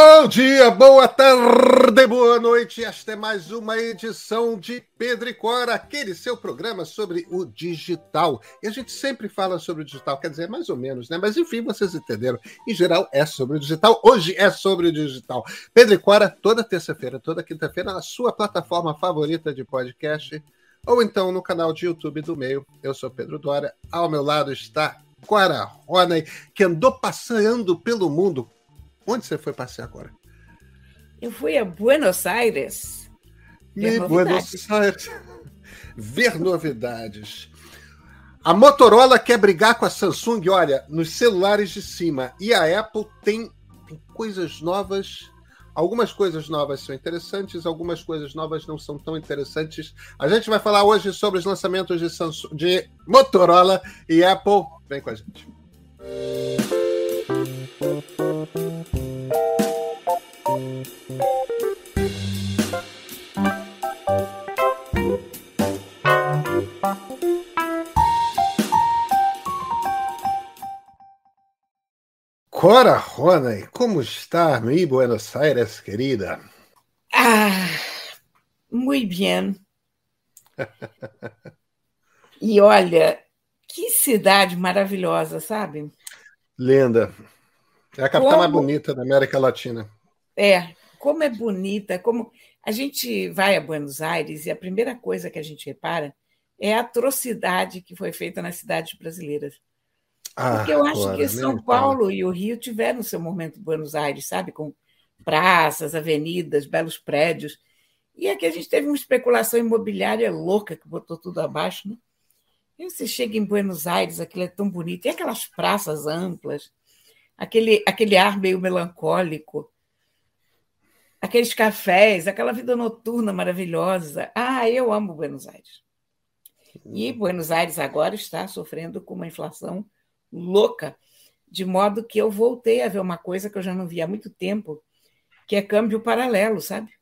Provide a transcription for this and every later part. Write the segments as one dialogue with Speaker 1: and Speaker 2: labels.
Speaker 1: Bom dia, boa tarde, boa noite. Esta é mais uma edição de Pedro e Cora, aquele seu programa sobre o digital. E a gente sempre fala sobre o digital, quer dizer, mais ou menos, né? Mas enfim, vocês entenderam. Em geral, é sobre o digital. Hoje é sobre o digital. Pedro e Cora, toda terça-feira, toda quinta-feira, na sua plataforma favorita de podcast, ou então no canal de YouTube do Meio. Eu sou Pedro Dória. Ao meu lado está Cora Roney, que andou passeando pelo mundo Onde você foi passear agora?
Speaker 2: Eu fui a Buenos Aires.
Speaker 1: Ver Buenos Aires. Ver novidades. A Motorola quer brigar com a Samsung, olha, nos celulares de cima. E a Apple tem, tem coisas novas. Algumas coisas novas são interessantes, algumas coisas novas não são tão interessantes. A gente vai falar hoje sobre os lançamentos de, Samsung, de Motorola e Apple. Vem com a gente. Cora Roney, como está mi Buenos Aires, querida?
Speaker 2: Ah, muito bem. e olha, que cidade maravilhosa, sabe?
Speaker 1: Linda. É a capital como... mais bonita da América Latina.
Speaker 2: É, como é bonita, como a gente vai a Buenos Aires e a primeira coisa que a gente repara é a atrocidade que foi feita nas cidades brasileiras. Ah, Porque eu acho que São Paulo e o Rio tiveram seu momento Buenos Aires, sabe? Com praças, avenidas, belos prédios. E aqui a gente teve uma especulação imobiliária louca que botou tudo abaixo, né? E você chega em Buenos Aires, aquilo é tão bonito. E aquelas praças amplas, aquele, aquele ar meio melancólico, aqueles cafés, aquela vida noturna maravilhosa. Ah, eu amo Buenos Aires. E Buenos Aires agora está sofrendo com uma inflação louca, de modo que eu voltei a ver uma coisa que eu já não via há muito tempo, que é câmbio paralelo, sabe?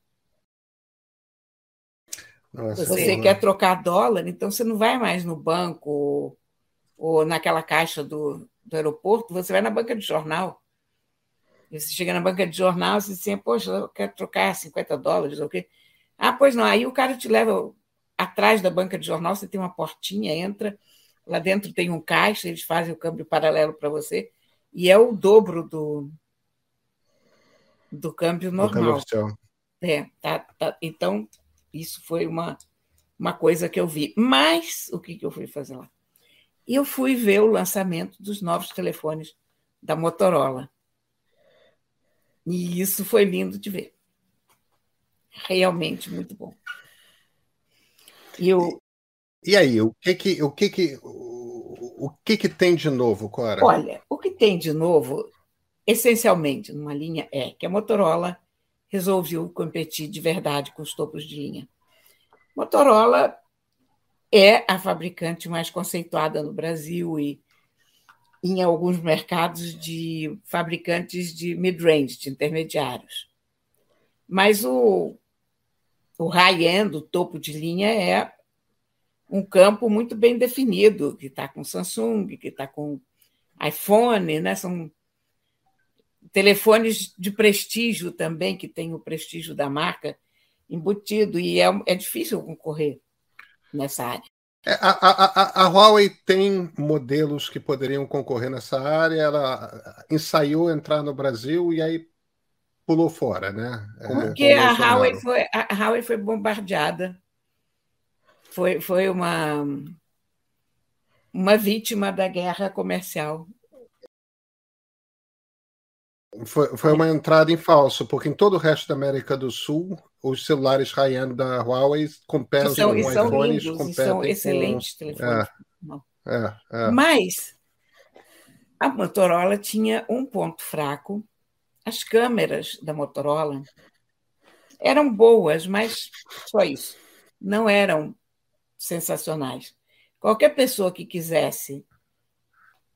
Speaker 2: Nossa, você quer trocar dólar, então você não vai mais no banco ou, naquela caixa do, do aeroporto, você vai na banca de jornal. E você chega na banca de jornal, você diz assim, poxa, eu quero trocar 50 dólares, ou o quê? Ah, pois não. Aí o cara te leva atrás da banca de jornal, você tem uma portinha, entra, Lá dentro tem um caixa, eles fazem o câmbio paralelo para você, e é o dobro do, do câmbio normal. câmbio é, tá, tá, então, isso foi uma, uma coisa que eu vi. Mas o que, que eu fui fazer lá? Eu fui ver o lançamento dos novos telefones da Motorola. E isso foi lindo de ver. Realmente muito bom.
Speaker 1: E eu, e aí, o que que, o que que, o que que tem de novo, Cora?
Speaker 2: Olha, o que tem de novo, essencialmente, numa linha, é que a Motorola resolveu competir de verdade com os topos de linha. Motorola é a fabricante mais conceituada no Brasil e em alguns mercados de fabricantes de mid-range, de intermediários. Mas o, o high-end, o topo de linha, é um campo muito bem definido, que está com Samsung, que está com iPhone, né? são telefones de prestígio também, que tem o prestígio da marca embutido, e é, é difícil concorrer nessa área.
Speaker 1: É, a, a, a, a, Huawei tem modelos que poderiam concorrer nessa área, ela ensaiou entrar no Brasil e aí pulou fora, né?
Speaker 2: É, Porque é, a, Huawei foi, a Huawei foi bombardeada foi, foi uma, uma vítima da guerra comercial.
Speaker 1: Foi, foi uma entrada em falso, porque em todo o resto da América do Sul, os celulares high-end da Huawei competem
Speaker 2: são, com são iPhones, lindos, competem são excelentes com... telefones. É, é, é. Mas a Motorola tinha um ponto fraco. As câmeras da Motorola eram boas, mas só isso. Não eram sensacionais. Qualquer pessoa que quisesse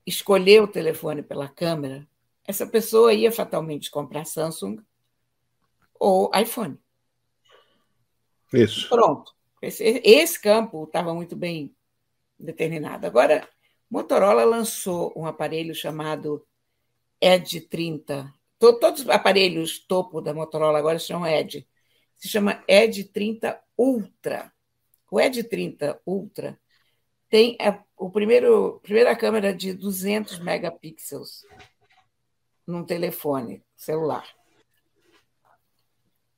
Speaker 2: escolher o telefone pela câmera, essa pessoa ia fatalmente comprar Samsung ou iPhone.
Speaker 1: Isso.
Speaker 2: Pronto. Esse, esse campo estava muito bem determinado. Agora, Motorola lançou um aparelho chamado Edge 30, todos os aparelhos topo da Motorola agora chamam Edge. Se chama Edge 30 Ultra. O Edge 30 Ultra tem a, o primeiro, primeira câmera de 200 megapixels num telefone celular.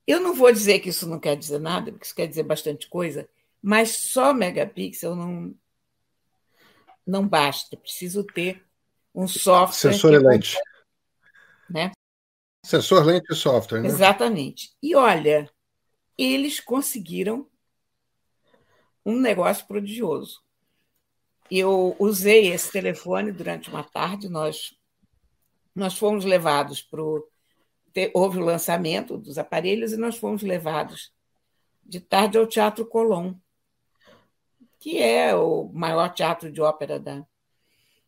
Speaker 2: Eu não vou dizer que isso não quer dizer nada, porque isso quer dizer bastante coisa, mas só megapixel não, não basta. Preciso ter um software.
Speaker 1: Sensor
Speaker 2: e
Speaker 1: lente.
Speaker 2: Né?
Speaker 1: Sensor lente e software, né?
Speaker 2: Exatamente. E olha, eles conseguiram um negócio prodigioso. Eu usei esse telefone durante uma tarde, nós, nós fomos levados para o. Houve o lançamento dos aparelhos e nós fomos levados de tarde ao Teatro Colón, que é o maior teatro de ópera da,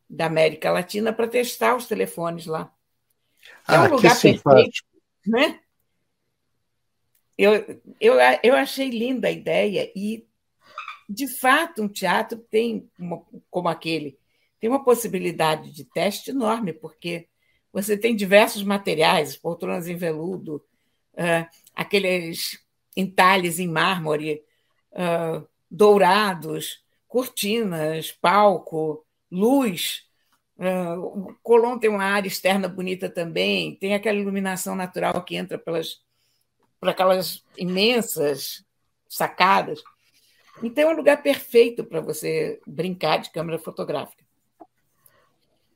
Speaker 2: da América Latina, para testar os telefones lá.
Speaker 1: É um lugar perfeito,
Speaker 2: né? Eu, eu, eu achei linda a ideia e, de fato, um teatro tem, uma, como aquele, tem uma possibilidade de teste enorme, porque você tem diversos materiais, poltronas em veludo, uh, aqueles entalhes em mármore, uh, dourados, cortinas, palco, luz. Uh, o Colón tem uma área externa bonita também, tem aquela iluminação natural que entra pelas por aquelas imensas sacadas. Então, é um lugar perfeito para você brincar de câmera fotográfica.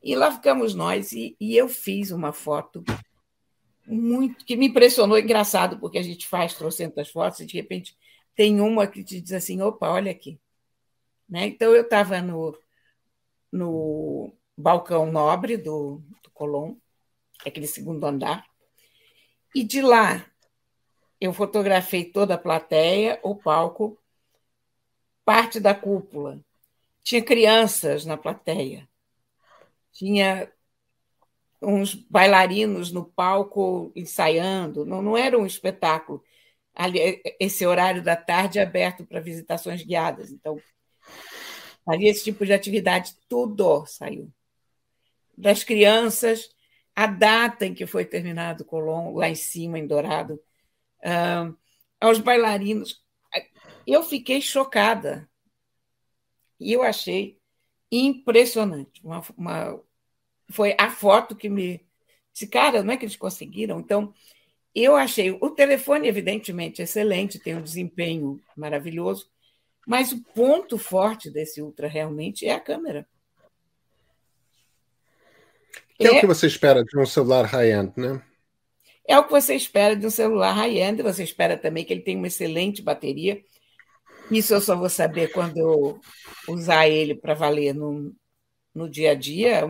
Speaker 2: E lá ficamos nós, e, e, eu fiz uma foto muito que me impressionou, engraçado, porque a gente faz trocentas fotos e de repente tem uma que te diz assim: opa, olha aqui. Né? Então, eu estava no, no balcão nobre do, do aquele segundo andar, e de lá eu fotografei toda a plateia, o palco, parte da cúpula. Tinha crianças na plateia. Tinha uns bailarinos no palco ensaiando. Não, não era um espetáculo. Ali, esse horário da tarde é aberto para visitações guiadas. Então, ali esse tipo de atividade, tudo saiu. Das crianças, a data em que foi terminado o Colombo, lá em cima, em Dourado, uh, aos bailarinos. Eu fiquei chocada. E eu achei impressionante. Uma, uma, foi a foto que me disse, cara, não é que eles conseguiram? Então, eu achei o telefone, evidentemente, excelente, tem um desempenho maravilhoso, mas o ponto forte desse Ultra realmente é a câmera.
Speaker 1: Que é, é o que você espera de um celular high-end, né?
Speaker 2: É o que você espera de um celular high-end, você espera também que ele tenha uma excelente bateria. Isso eu só vou saber quando eu usar ele para valer no, no dia a dia.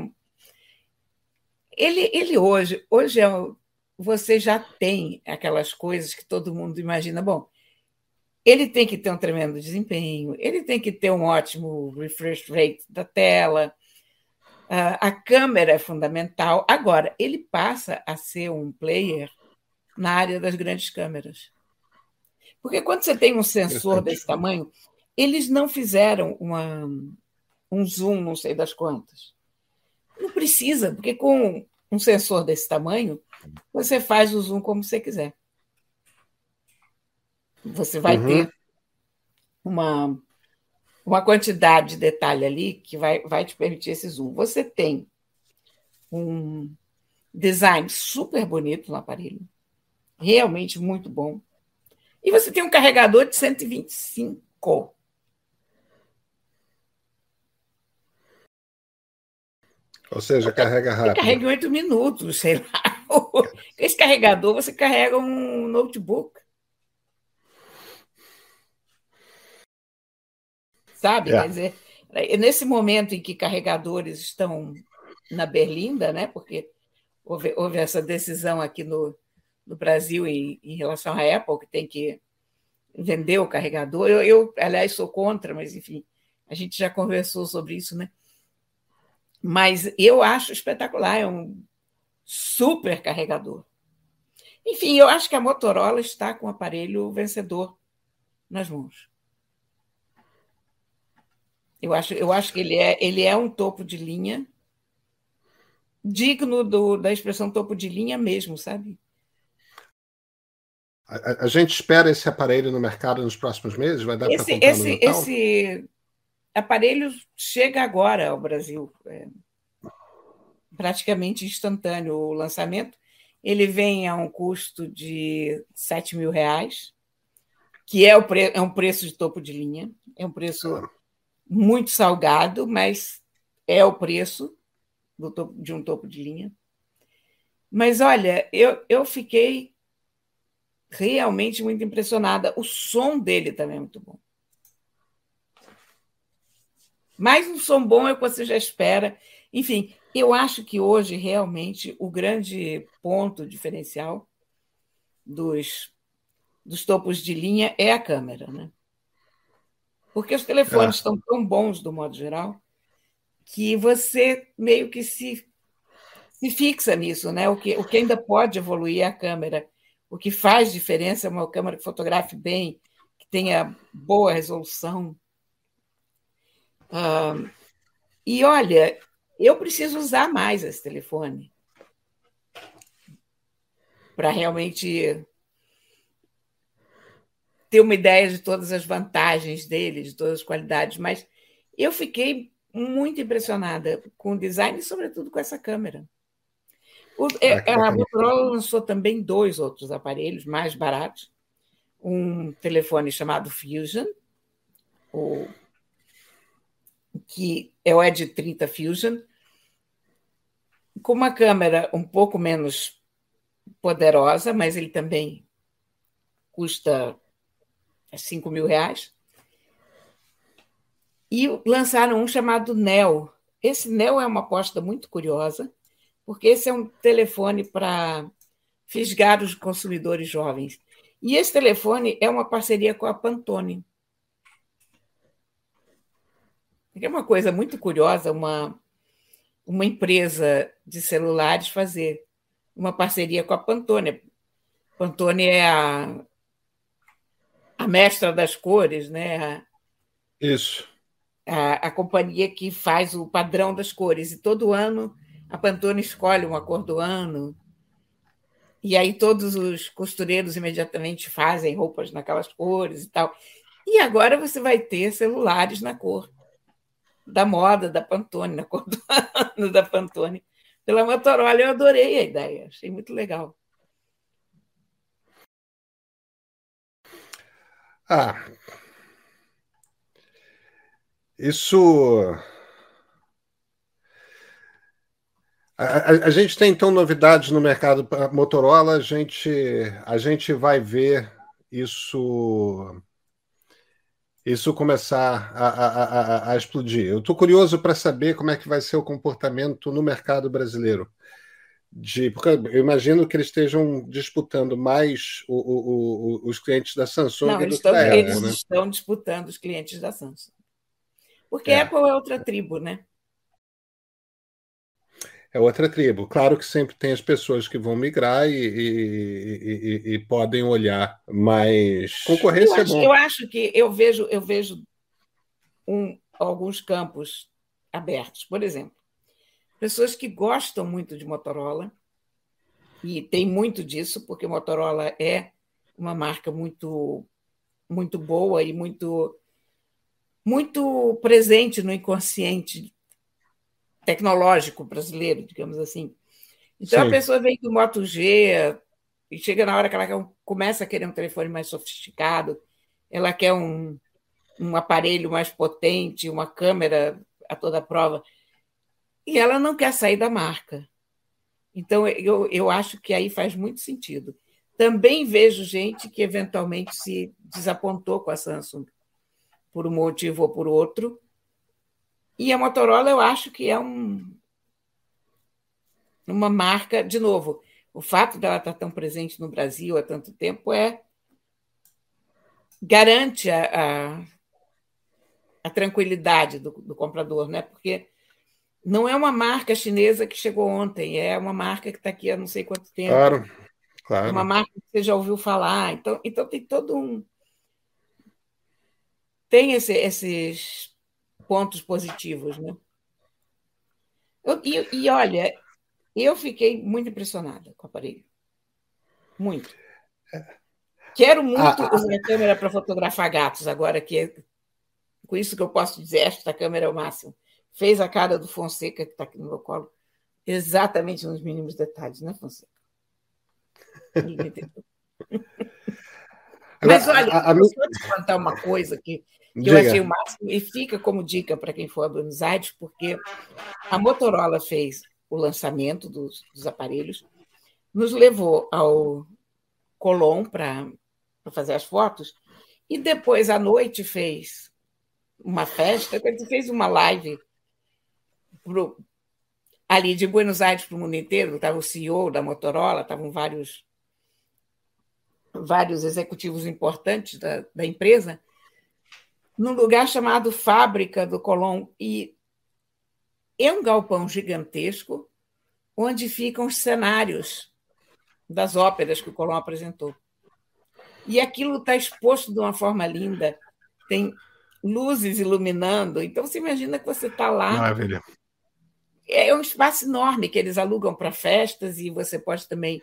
Speaker 2: Ele, ele hoje, hoje é, você já tem aquelas coisas que todo mundo imagina. Bom, ele tem que ter um tremendo desempenho, ele tem que ter um ótimo refresh rate da tela, a câmera é fundamental. Agora, ele passa a ser um player na área das grandes câmeras. Porque quando você tem um sensor desse tamanho, eles não fizeram uma, um zoom, não sei das quantas. Não precisa, porque com um sensor desse tamanho, você faz o zoom como você quiser. Você vai uhum. ter uma uma quantidade de detalhe ali que vai, vai te permitir esse zoom. Você tem um design super bonito no aparelho, realmente muito bom. E você tem um carregador de 125.
Speaker 1: Ou seja, carrega rápido.
Speaker 2: Carrega em oito minutos, sei lá. Esse carregador você carrega um notebook. sabe? É. Quer dizer, nesse momento em que carregadores estão na berlinda, né? Porque houve, houve essa decisão aqui no, no Brasil em, em, relação à Apple, que tem que vender o carregador. Eu, eu, aliás, sou contra, mas enfim, a gente já conversou sobre isso, né? Mas eu acho espetacular, é um super carregador. Enfim, eu acho que a Motorola está com o aparelho vencedor nas mãos. Eu acho, eu acho que ele é, ele é um topo de linha. digno do, da expressão topo de linha mesmo, sabe?
Speaker 1: A, a, gente espera esse aparelho no mercado nos próximos meses? Vai dar
Speaker 2: esse, no Natal? Esse aparelho chega agora ao Brasil, é, praticamente instantâneo o lançamento. Ele vem a um custo de 7 mil reais, que é, o pre, é um preço de topo de linha, é um preço muito salgado, mas é o preço topo, de um topo de linha. Mas olha, eu, eu fiquei realmente muito impressionada. O som dele também é muito bom. Mais um som bom é o que você já espera. Enfim, eu acho que hoje realmente o grande ponto diferencial dos, dos topos de linha é a câmera, né? Porque os telefones é. estão tão bons, do modo geral, que você meio que se, se fixa nisso, né? O que, o que ainda pode evoluir é a câmera. O que faz diferença é uma câmera que fotografe bem, que tenha boa resolução. Ah, e olha, eu preciso usar mais esse telefone para realmente ter uma ideia de todas as vantagens dele, de todas as qualidades, mas eu fiquei muito impressionada com o design e, sobretudo, com essa câmera. O, é, a Motorola lançou também dois outros aparelhos mais baratos. Um telefone chamado Fusion, o, que é o Edge 30 Fusion, com uma câmera um pouco menos poderosa, mas ele também custa 5 mil reais. E lançaram um chamado Neo. Esse Neo é uma aposta muito curiosa, porque esse é um telefone para fisgar os consumidores jovens. E esse telefone é uma parceria com a Pantone. É uma coisa muito curiosa uma, uma empresa de celulares fazer uma parceria com a Pantone. Pantone é a, a mestra das cores, né?
Speaker 1: Isso
Speaker 2: a, a companhia que faz o padrão das cores. E todo ano a Pantone escolhe uma cor do ano. E aí todos os costureiros imediatamente fazem roupas naquelas cores e tal. E agora você vai ter celulares na cor da moda da Pantone, na cor do ano da Pantone. Pela Motorola, eu adorei a ideia, achei muito legal.
Speaker 1: Ah, isso. A, a, a, gente tem então novidades no mercado Motorola, a gente, a gente vai ver isso isso começar a, a, a, a explodir. Eu estou curioso para saber como é que vai ser o comportamento no mercado brasileiro. De, porque eu imagino que eles estejam disputando mais o, o, o, os clientes da Samsung
Speaker 2: Não,
Speaker 1: do
Speaker 2: que da Apple. Eles né? estão disputando os clientes da Samsung. Porque é. Apple é outra tribo, né?
Speaker 1: É outra tribo. Claro que sempre tem as pessoas que vão migrar e, e, e, e podem olhar, mas
Speaker 2: concorrência eu acho, é bom. Eu acho que eu vejo, eu vejo um, alguns campos abertos. Por exemplo, pessoas que gostam muito de Motorola, e tem muito disso, porque Motorola é uma marca muito, muito boa e muito muito presente no inconsciente tecnológico brasileiro, digamos assim. Então Sim. a pessoa vem do Moto G e chega na hora que ela começa a querer um telefone mais sofisticado, ela quer um, um aparelho mais potente, uma câmera a toda prova, e ela não quer sair da marca. Então eu, eu acho que aí faz muito sentido. Também vejo gente que eventualmente se desapontou com a Samsung por um motivo ou por outro. E a Motorola, eu acho que é um, uma marca, de novo, o fato dela estar tão presente no Brasil há tanto tempo é garante a, a, a tranquilidade do, do, comprador, né? Porque não é uma marca chinesa que chegou ontem, é uma marca que está aqui há não sei quanto tempo.
Speaker 1: Claro, claro. É
Speaker 2: uma marca que você já ouviu falar. Então, então tem todo um, tem esse, esses pontos positivos, né? Eu, e, e, olha, Eu fiquei muito impressionada com o aparelho. Muito. Quero muito ah, ah. usar a câmera para fotografar gatos, agora que é, com isso que eu posso dizer, esta câmera é o máximo. Fez a cara do Fonseca, que está aqui no meu colo, exatamente nos mínimos detalhes, né, Fonseca? Mas olha, a, a, eu vou te contar uma coisa que, que eu achei o máximo e fica como dica para quem for a Buenos Aires, porque a Motorola fez o lançamento dos, dos aparelhos, nos levou ao Colón para fazer as fotos, e depois à noite fez uma festa, fez uma live pro, ali de Buenos Aires para o mundo inteiro, estava o CEO da Motorola, estavam vários vários executivos importantes da, da empresa, num lugar chamado Fábrica do Colón. E é um galpão gigantesco onde ficam os cenários das óperas que o Colón apresentou. E aquilo está exposto de uma forma linda, tem luzes iluminando. Então, você imagina que você está lá. Maravilha. É um espaço enorme que eles alugam para festas e você pode também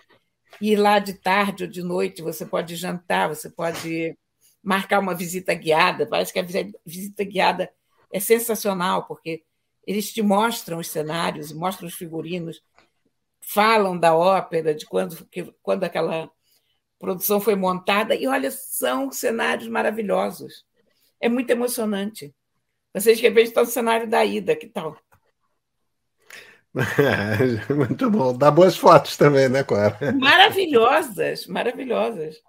Speaker 2: ir lá de tarde ou de noite, você pode jantar, você pode marcar uma visita guiada. Parece que a visita guiada é sensacional, porque eles te mostram os cenários, mostram os figurinos, falam da ópera, de quando, que, quando aquela produção foi montada, e olha, são cenários maravilhosos. É muito emocionante. Vocês, de repente, estão no cenário da ida, que tal?
Speaker 1: É, muito bom. Dá boas fotos também, né, Clara?
Speaker 2: Maravilhosas, maravilhosas.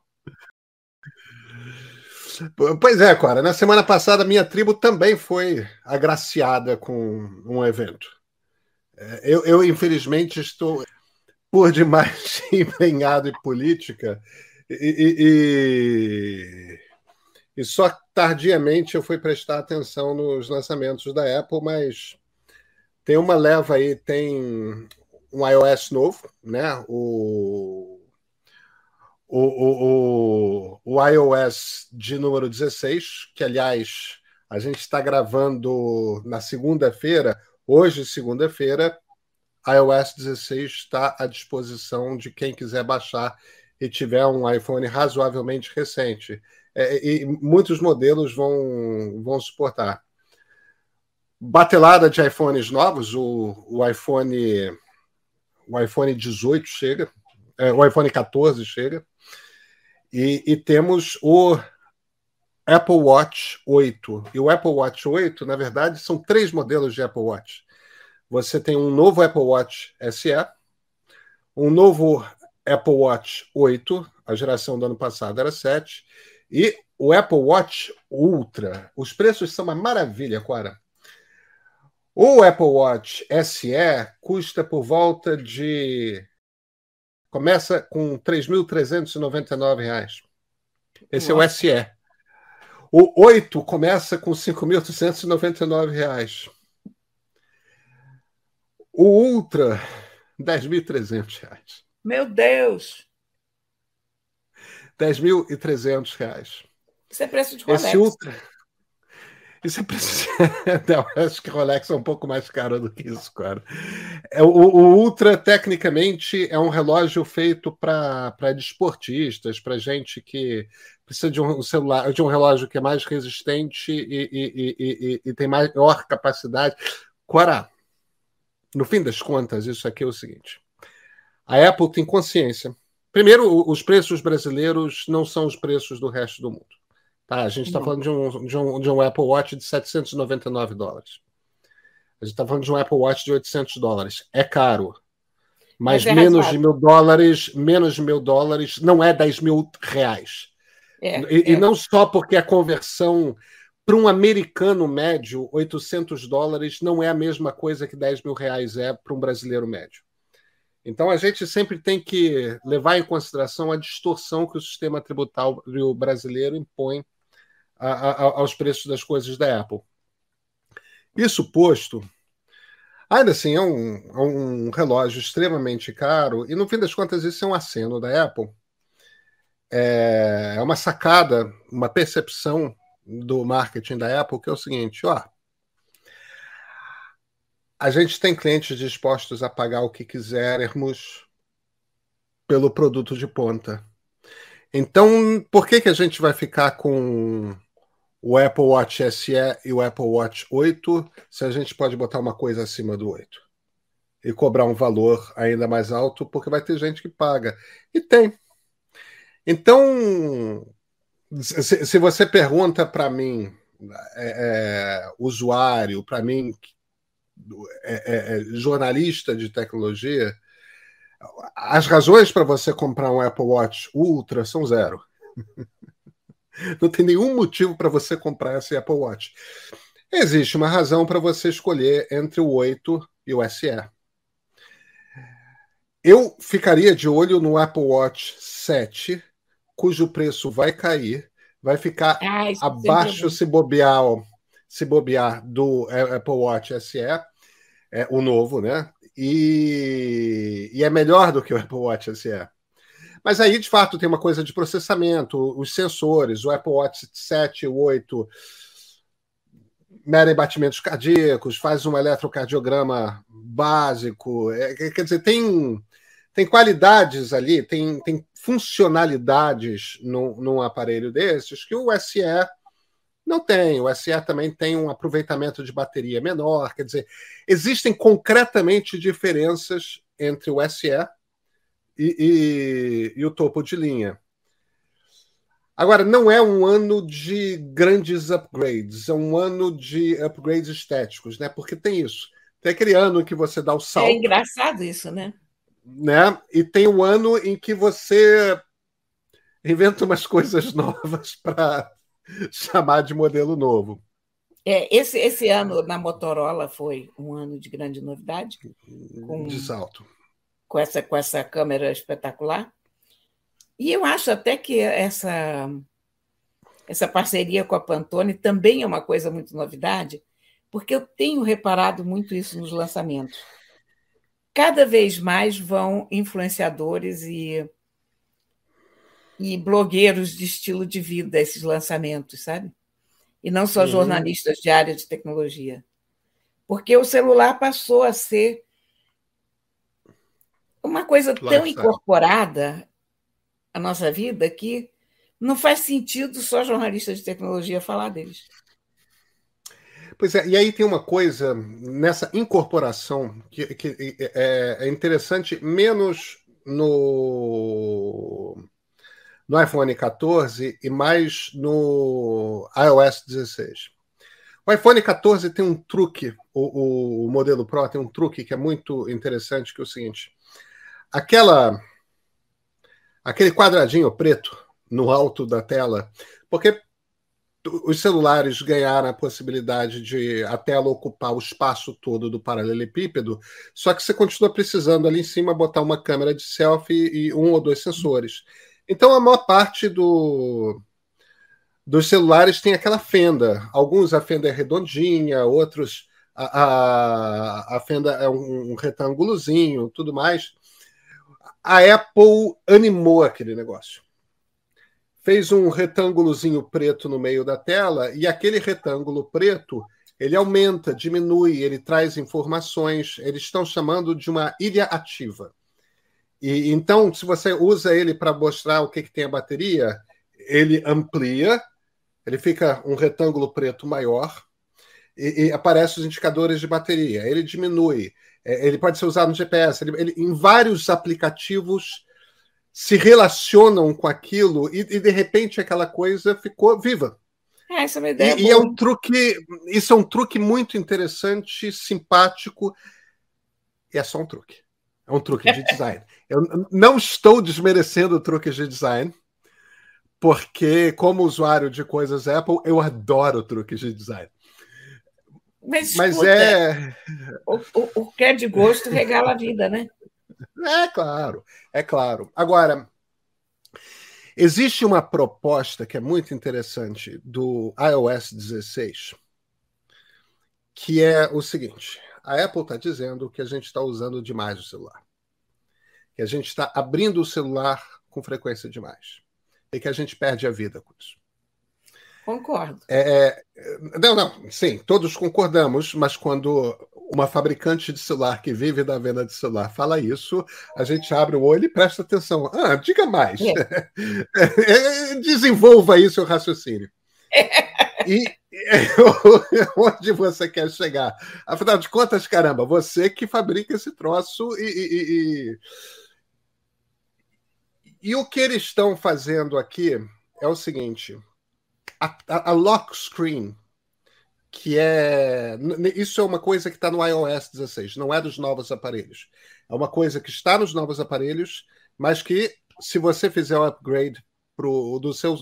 Speaker 1: Pois é, Cora. Na semana passada, minha tribo também foi agraciada com um evento. É, eu, eu infelizmente, estou por demais empenhado em política e, e, e, só tardiamente eu fui prestar atenção nos lançamentos da Apple, mas tem uma leva aí, tem um iOS novo, né? O, o, o, o, o iOS de número 16, que aliás a gente está gravando na segunda-feira, hoje, segunda-feira, iOS 16 está à disposição de quem quiser baixar e tiver um iPhone razoavelmente recente. É, e muitos modelos vão, vão suportar batelada de iPhones novos, o, o iPhone o iPhone 18 chega, é, o iPhone 14 chega, e, e, temos o Apple Watch 8. E o Apple Watch 8, na verdade, são três modelos de Apple Watch. Você tem um novo Apple Watch SE, um novo Apple Watch 8, a geração do ano passado era 7, e o Apple Watch Ultra. Os preços são uma maravilha, Cora. O Apple Watch SE custa por volta de. Começa com R$ 3.399. Esse Nossa. é o SE. O 8 começa com R$ 5.299. O Ultra, R$ 10.300.
Speaker 2: Meu Deus!
Speaker 1: R$ 10.300.
Speaker 2: Isso é preço de Rolex.
Speaker 1: Esse Ultra. Isso é preciso. Não, acho que Rolex é um pouco mais caro do que isso, cara. É, o, o Ultra, tecnicamente, é um relógio feito para desportistas, para gente que precisa de um celular, de um relógio que é mais resistente e, e, e, e tem maior capacidade. Quara, no fim das contas, isso aqui é o seguinte: a Apple tem consciência. Primeiro, os preços brasileiros não são os preços do resto do mundo. Tá, a gente está falando de um, de, um, de um Apple Watch de 799 dólares. A gente está falando de um Apple Watch de 800 dólares. É caro. Mas, mas é menos razoável. de mil dólares, menos de mil dólares, não é 10 mil reais. É, e, é. e não só porque a conversão para um americano médio, 800 dólares não é a mesma coisa que 10 mil reais é para um brasileiro médio. Então a gente sempre tem que levar em consideração a distorção que o sistema tributário brasileiro impõe a, a, aos preços das coisas da Apple. Isso posto, ainda assim é um, é um relógio extremamente caro, e no fim das contas isso é um aceno da Apple. É, é uma sacada, uma percepção do marketing da Apple, que é o seguinte: ó, a gente tem clientes dispostos a pagar o que quisermos pelo produto de ponta. Então, por que, que a gente vai ficar com o Apple Watch SE e o Apple Watch 8 se a gente pode botar uma coisa acima do 8? E cobrar um valor ainda mais alto, porque vai ter gente que paga. E tem. Então, se, você pergunta para mim, é, é, usuário, para mim, é, é, é, jornalista de tecnologia, as razões para você comprar um Apple Watch Ultra são zero. Não tem nenhum motivo para você comprar esse Apple Watch. Existe uma razão para você escolher entre o 8 e o SE. Eu ficaria de olho no Apple Watch 7, cujo preço vai cair, vai ficar Ai, abaixo se bobear, se bobear do Apple Watch SE, é, o novo, né? E, e é melhor do que o Apple Watch SE. Mas aí, de fato, tem uma coisa de processamento, os sensores, o Apple Watch 7 e 8 medem batimentos cardíacos, faz um eletrocardiograma básico. É, quer dizer, tem, tem qualidades ali, tem, tem funcionalidades no, num aparelho desses que o SE não tem. O SE também tem um aproveitamento de bateria menor. Quer dizer, existem concretamente diferenças entre o SE e, e, e o topo de linha. Agora, não é um ano de grandes upgrades, é um ano de upgrades estéticos, né? Porque tem isso. Tem aquele ano em que você dá o salto.
Speaker 2: É engraçado isso, né?
Speaker 1: né? E tem um ano em que você inventa umas coisas novas para chamar de modelo novo.
Speaker 2: É, esse, esse ano na Motorola foi um ano de grande novidade.
Speaker 1: Com, de salto
Speaker 2: com essa, com essa câmera espetacular. E eu acho até que essa, essa parceria com a Pantone também é uma coisa muito novidade, porque eu tenho reparado muito isso nos lançamentos. Cada vez mais vão influenciadores e, e blogueiros de estilo de vida esses lançamentos, sabe? E não só uhum. jornalistas de área de tecnologia. Porque o celular passou a ser uma coisa tão incorporada à nossa vida que não faz sentido só jornalistas de tecnologia falar deles.
Speaker 1: Pois é, e aí tem uma coisa nessa incorporação que, que é, é, interessante, menos no, no iPhone 14 e mais no iOS 16. O iPhone 14 tem um truque, o, o modelo Pro tem um truque que é muito interessante, que é o seguinte: aquela aquele quadradinho preto no alto da tela, porque os celulares ganharam a possibilidade de a tela ocupar o espaço todo do paralelepípedo, só que você continua precisando ali em cima botar uma câmera de selfie e um ou dois sensores. Então a maior parte do, dos celulares tem aquela fenda. Alguns a fenda é redondinha, outros a, a, a fenda é um, um retângulozinho, tudo mais a Apple animou aquele negócio. Fez um retângulozinho preto no meio da tela e aquele retângulo preto ele aumenta, diminui, ele traz informações. Eles estão chamando de uma ilha ativa. E então, se você usa ele para mostrar o que, que tem a bateria, ele amplia, ele fica um retângulo preto maior e, e aparecem os indicadores de bateria. Ele diminui, ele pode ser usado no GPS, ele, ele, em vários aplicativos se relacionam com aquilo e, e de repente aquela coisa ficou viva.
Speaker 2: É, essa é uma ideia
Speaker 1: e, e, é um truque, isso é um truque muito interessante, simpático, e é só um truque. É um truque de design. Eu não estou desmerecendo truques de design, porque, como usuário de coisas Apple, eu adoro truques de design.
Speaker 2: Mas, Mas escuta, é. O, o, o que é de gosto regala a vida, né?
Speaker 1: É claro, é claro. Agora, existe uma proposta que é muito interessante do iOS 16, que é o seguinte: a Apple está dizendo que a gente está usando demais o celular, que a gente está abrindo o celular com frequência demais e que a gente perde a vida com isso.
Speaker 2: Concordo.
Speaker 1: É, é, não, não, sim, todos concordamos, mas quando uma fabricante de celular que vive da venda de celular fala isso, a gente abre o olho e presta atenção. Ah, diga mais. É. é desenvolva aí seu raciocínio. E onde você quer chegar? Afinal de contas, caramba, você que fabrica esse troço e, e, e, e o que eles estão fazendo aqui é o seguinte: a, a, lock screen, que é. Isso é uma coisa que está no iOS 16, não é dos novos aparelhos. É uma coisa que está nos novos aparelhos, mas que, se você fizer o upgrade pro, do seu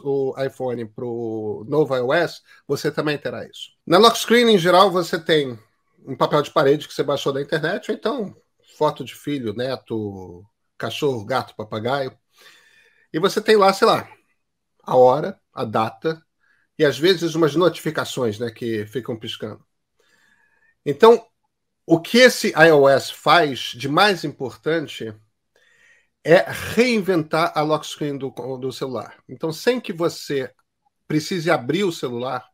Speaker 1: iPhone para o novo iOS, você também terá isso. Na lock screen, em geral, você tem um papel de parede que você baixou da internet, ou então foto de filho, neto, cachorro, gato, papagaio. E você tem lá, sei lá, a hora, a data, e às vezes umas notificações né, que ficam piscando. Então, o que esse iOS faz de mais importante é reinventar a lock screen do, do celular. Então, sem que você precise abrir o celular,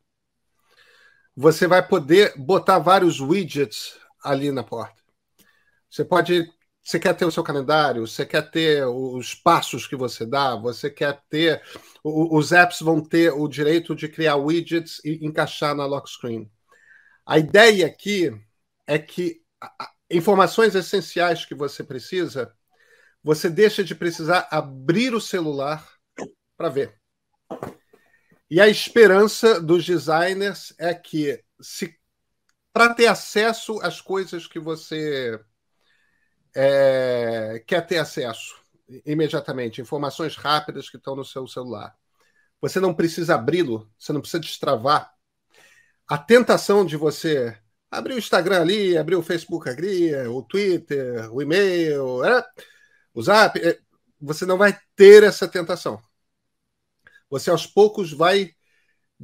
Speaker 1: você vai poder botar vários widgets ali na porta. Você pode você quer ter o seu calendário, você quer ter os passos que você dá, você quer ter. Os apps vão ter o direito de criar widgets e encaixar na lock screen. A ideia aqui é que informações essenciais que você precisa, você deixa de precisar abrir o celular para ver. E a esperança dos designers é que, se para ter acesso às coisas que você é, quer ter acesso imediatamente, informações rápidas que estão no seu celular. Você não precisa abri-lo, você não precisa destravar. A tentação de você abrir o Instagram ali, abrir o Facebook ali, o Twitter, o e-mail, é, o Zap, é, você não vai ter essa tentação. Você aos poucos vai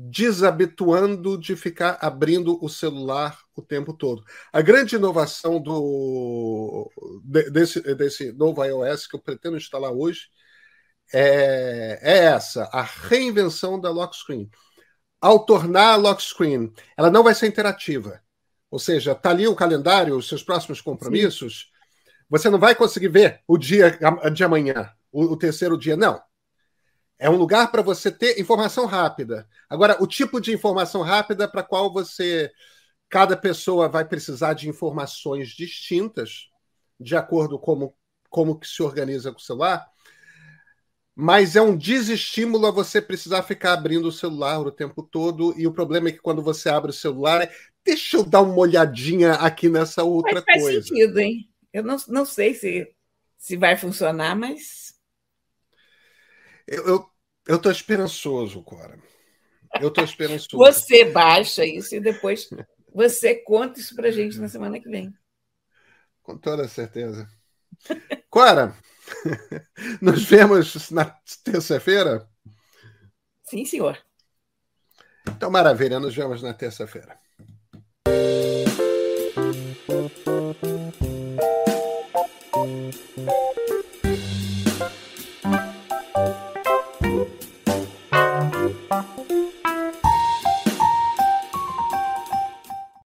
Speaker 1: desabituando de ficar abrindo o celular o tempo todo. A grande inovação do, desse, desse novo iOS que eu pretendo instalar hoje é, é essa, a reinvenção da lock screen. Ao tornar a lock screen, ela não vai ser interativa. Ou seja, está ali o calendário, os seus próximos compromissos. Sim. Você não vai conseguir ver o dia de amanhã, o, o terceiro dia. Não. É um lugar para você ter informação rápida. Agora, o tipo de informação rápida para qual você. Cada pessoa vai precisar de informações distintas, de acordo com como, como que se organiza com o celular. Mas é um desestímulo a você precisar ficar abrindo o celular o tempo todo. E o problema é que quando você abre o celular, é, deixa eu dar uma olhadinha aqui nessa outra mas faz coisa.
Speaker 2: Faz sentido, hein? Eu não, não sei se, se vai funcionar, mas
Speaker 1: eu, eu, eu tô esperançoso, Cora. Eu tô esperançoso.
Speaker 2: Você baixa isso e depois você conta isso pra gente na semana que vem.
Speaker 1: Com toda certeza. Cora, nos vemos na terça-feira?
Speaker 2: Sim, senhor.
Speaker 1: Então, maravilha, nos vemos na terça-feira.